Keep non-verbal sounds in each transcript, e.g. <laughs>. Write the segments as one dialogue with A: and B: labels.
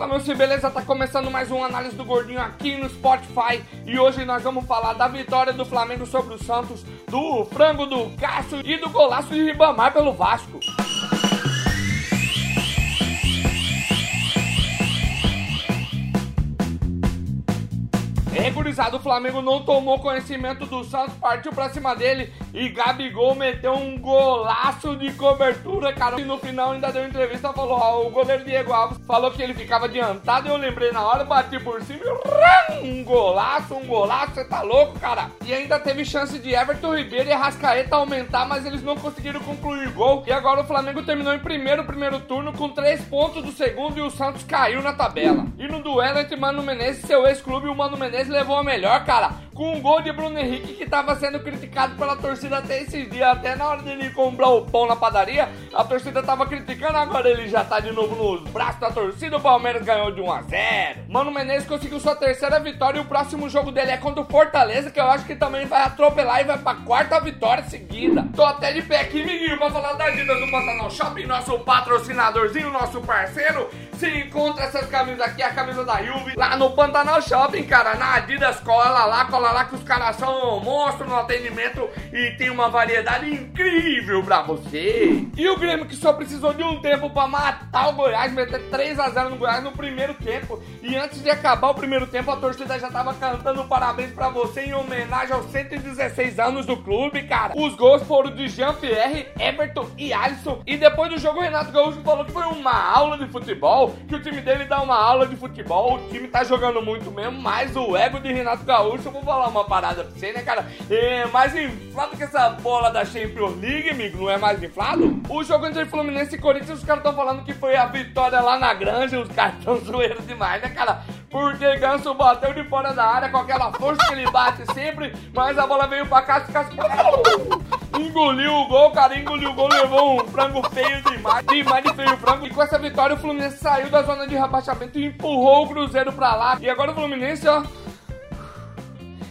A: Fala meu se beleza, tá começando mais um análise do Gordinho aqui no Spotify e hoje nós vamos falar da vitória do Flamengo sobre o Santos, do frango do Cássio e do golaço de Ribamar pelo Vasco. É, o Flamengo não tomou conhecimento do Santos, partiu pra cima dele e Gabigol meteu um golaço de cobertura, cara. E no final ainda deu entrevista, falou, ó, o goleiro Diego Alves falou que ele ficava adiantado, eu lembrei na hora, bati por cima e um golaço, um golaço, você tá louco, cara? E ainda teve chance de Everton Ribeiro e Arrascaeta aumentar, mas eles não conseguiram concluir o gol. E agora o Flamengo terminou em primeiro, primeiro turno, com três pontos do segundo e o Santos caiu na tabela. E no duelo entre Mano Menezes e seu ex-clube, o Mano Menezes levou a melhor, cara, com um gol de Bruno Henrique que tava sendo criticado pela torcida até esses dias, até na hora dele comprar o pão na padaria, a torcida tava criticando, agora ele já tá de novo nos braços da torcida, o Palmeiras ganhou de 1 a 0. Mano Menezes conseguiu sua terceira vitória e o próximo jogo dele é contra o Fortaleza, que eu acho que também vai atropelar e vai pra quarta vitória seguida. Tô até de pé aqui, Miguinho, pra falar da dívida do Pantanal Shopping, nosso patrocinadorzinho, nosso parceiro. Se encontra essas camisas aqui, a camisa da Juve, lá no Pantanal Shopping, cara, na Adidas, cola lá, cola lá que os caras são monstros no atendimento e tem uma variedade incrível pra você. E o Grêmio que só precisou de um tempo pra matar o Goiás, meter 3 a 0 no Goiás no primeiro tempo. E antes de acabar o primeiro tempo, a torcida já tava cantando parabéns pra você em homenagem aos 116 anos do clube, cara. Os gols foram de Jean-Pierre, Everton e Alisson. E depois do jogo, o Renato Gaúcho falou que foi uma aula de futebol, que o time dele dá uma aula de futebol. O time tá jogando muito mesmo, mas o ego de Renato Gaúcho, eu vou falar uma parada pra você, né, cara? É mais inflado que essa bola da Champions League, amigo, não é mais inflado? O jogo entre Fluminense e Corinthians, os caras estão falando que foi a vitória lá na granja, os caras tão <laughs> zoeiros demais, né, cara? Porque Ganso bateu de fora da área com aquela força que ele bate sempre, mas a bola veio pra cá e engoliu o gol, cara, engoliu o gol, levou um frango feio demais, demais de feio frango. E com essa vitória o Fluminense saiu da zona de rebaixamento e empurrou o Cruzeiro pra lá. E agora o Fluminense, ó,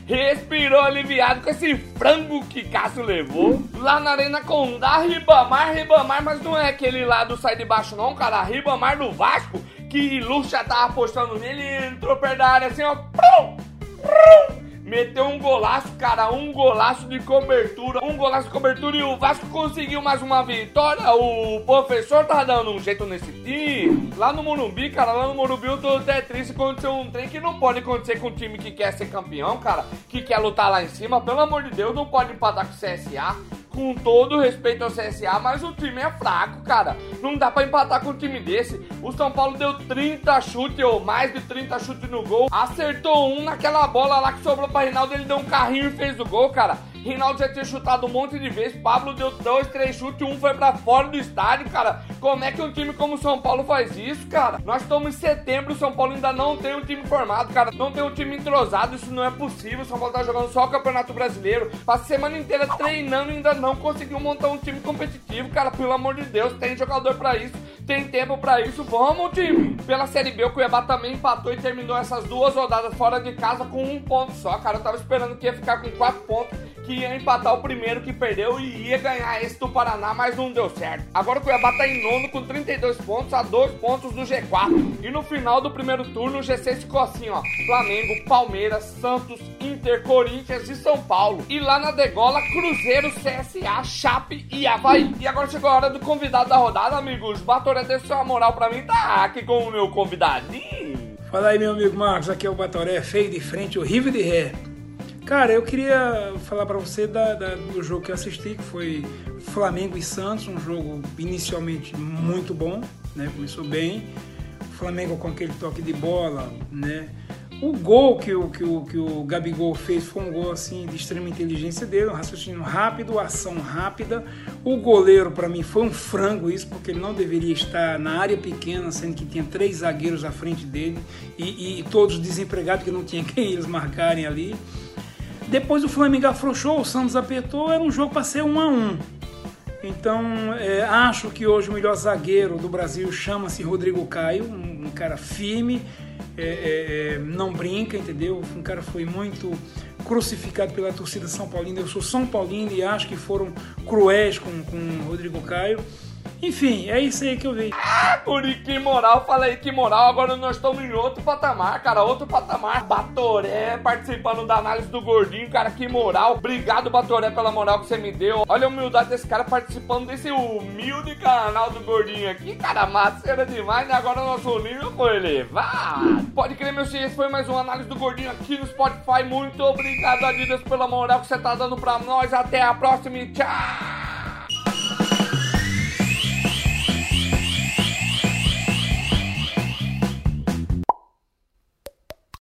A: respirou aliviado com esse frango que Cássio levou. Lá na Arena Condá, Ribamar, Ribamar, mas não é aquele lá do sai de baixo não, cara, Ribamar do Vasco, que Lucha tava apostando nele entrou perto da área assim, ó. Prum, prum, meteu um golaço, cara, um golaço de cobertura, um golaço de cobertura e o Vasco conseguiu mais uma vitória. O professor tá dando um jeito nesse time. Lá no Morumbi, cara, lá no Morumbi eu tô até triste aconteceu um trem que não pode acontecer com um time que quer ser campeão, cara, que quer lutar lá em cima. Pelo amor de Deus, não pode empatar com o CSA com todo respeito ao CSA, mas o time é fraco, cara. Não dá para empatar com um time desse. O São Paulo deu 30 chutes ou mais de 30 chutes no gol. Acertou um naquela bola lá que sobrou para Reinaldo, ele deu um carrinho e fez o gol, cara. Reinaldo já tinha chutado um monte de vezes. Pablo deu dois, três chutes, um foi para fora do estádio, cara. Como é que um time como o São Paulo faz isso, cara? Nós estamos em setembro, o São Paulo ainda não tem um time formado, cara. Não tem um time entrosado, isso não é possível. O São Paulo tá jogando só o Campeonato Brasileiro. Passa a semana inteira treinando e ainda não conseguiu montar um time competitivo, cara. Pelo amor de Deus, tem jogador para isso, tem tempo para isso. Vamos, time! Pela Série B, o Cuiabá também empatou e terminou essas duas rodadas fora de casa com um ponto só, cara. Eu tava esperando que ia ficar com quatro pontos que ia empatar o primeiro que perdeu e ia ganhar esse do Paraná, mas não deu certo. Agora o Cuiabá tá em nono com 32 pontos a 2 pontos do G4. E no final do primeiro turno o G6 ficou assim, ó: Flamengo, Palmeiras, Santos, Inter, Corinthians e São Paulo. E lá na degola, Cruzeiro, CSA, Chape e Havaí. E agora chegou a hora do convidado da rodada, amigos. Batoré deu sua moral pra mim, tá aqui com o meu convidadinho.
B: Fala aí, meu amigo Marcos, aqui é o Batoré, feio de frente, horrível de ré. Cara, eu queria falar para você da, da, do jogo que eu assisti, que foi Flamengo e Santos, um jogo inicialmente muito bom, né? Começou bem. O Flamengo com aquele toque de bola, né? O gol que o, que, o, que o Gabigol fez foi um gol assim de extrema inteligência dele, um raciocínio rápido, ação rápida. O goleiro, para mim, foi um frango isso, porque ele não deveria estar na área pequena, sendo que tinha três zagueiros à frente dele e, e todos desempregados, que não tinha <laughs> quem eles marcarem ali. Depois o Flamengo afrouxou, o Santos apertou, era um jogo para ser um a um. Então, é, acho que hoje o melhor zagueiro do Brasil chama-se Rodrigo Caio, um, um cara firme, é, é, é não brinca, entendeu? Um cara foi muito crucificado pela torcida São Paulina. Eu sou São Paulino e acho que foram cruéis com, com o Rodrigo Caio. Enfim, é isso aí que eu vi.
A: Ah, Guri, que moral, falei que moral. Agora nós estamos em outro patamar, cara, outro patamar. Batoré participando da análise do gordinho, cara, que moral. Obrigado, Batoré, pela moral que você me deu. Olha a humildade desse cara participando desse humilde canal do gordinho aqui, cara, maceira demais, né? Agora o nosso nível foi elevado. Pode crer, meu filho, esse foi mais uma análise do gordinho aqui no Spotify. Muito obrigado, Adidas, pela moral que você tá dando pra nós. Até a próxima e tchau!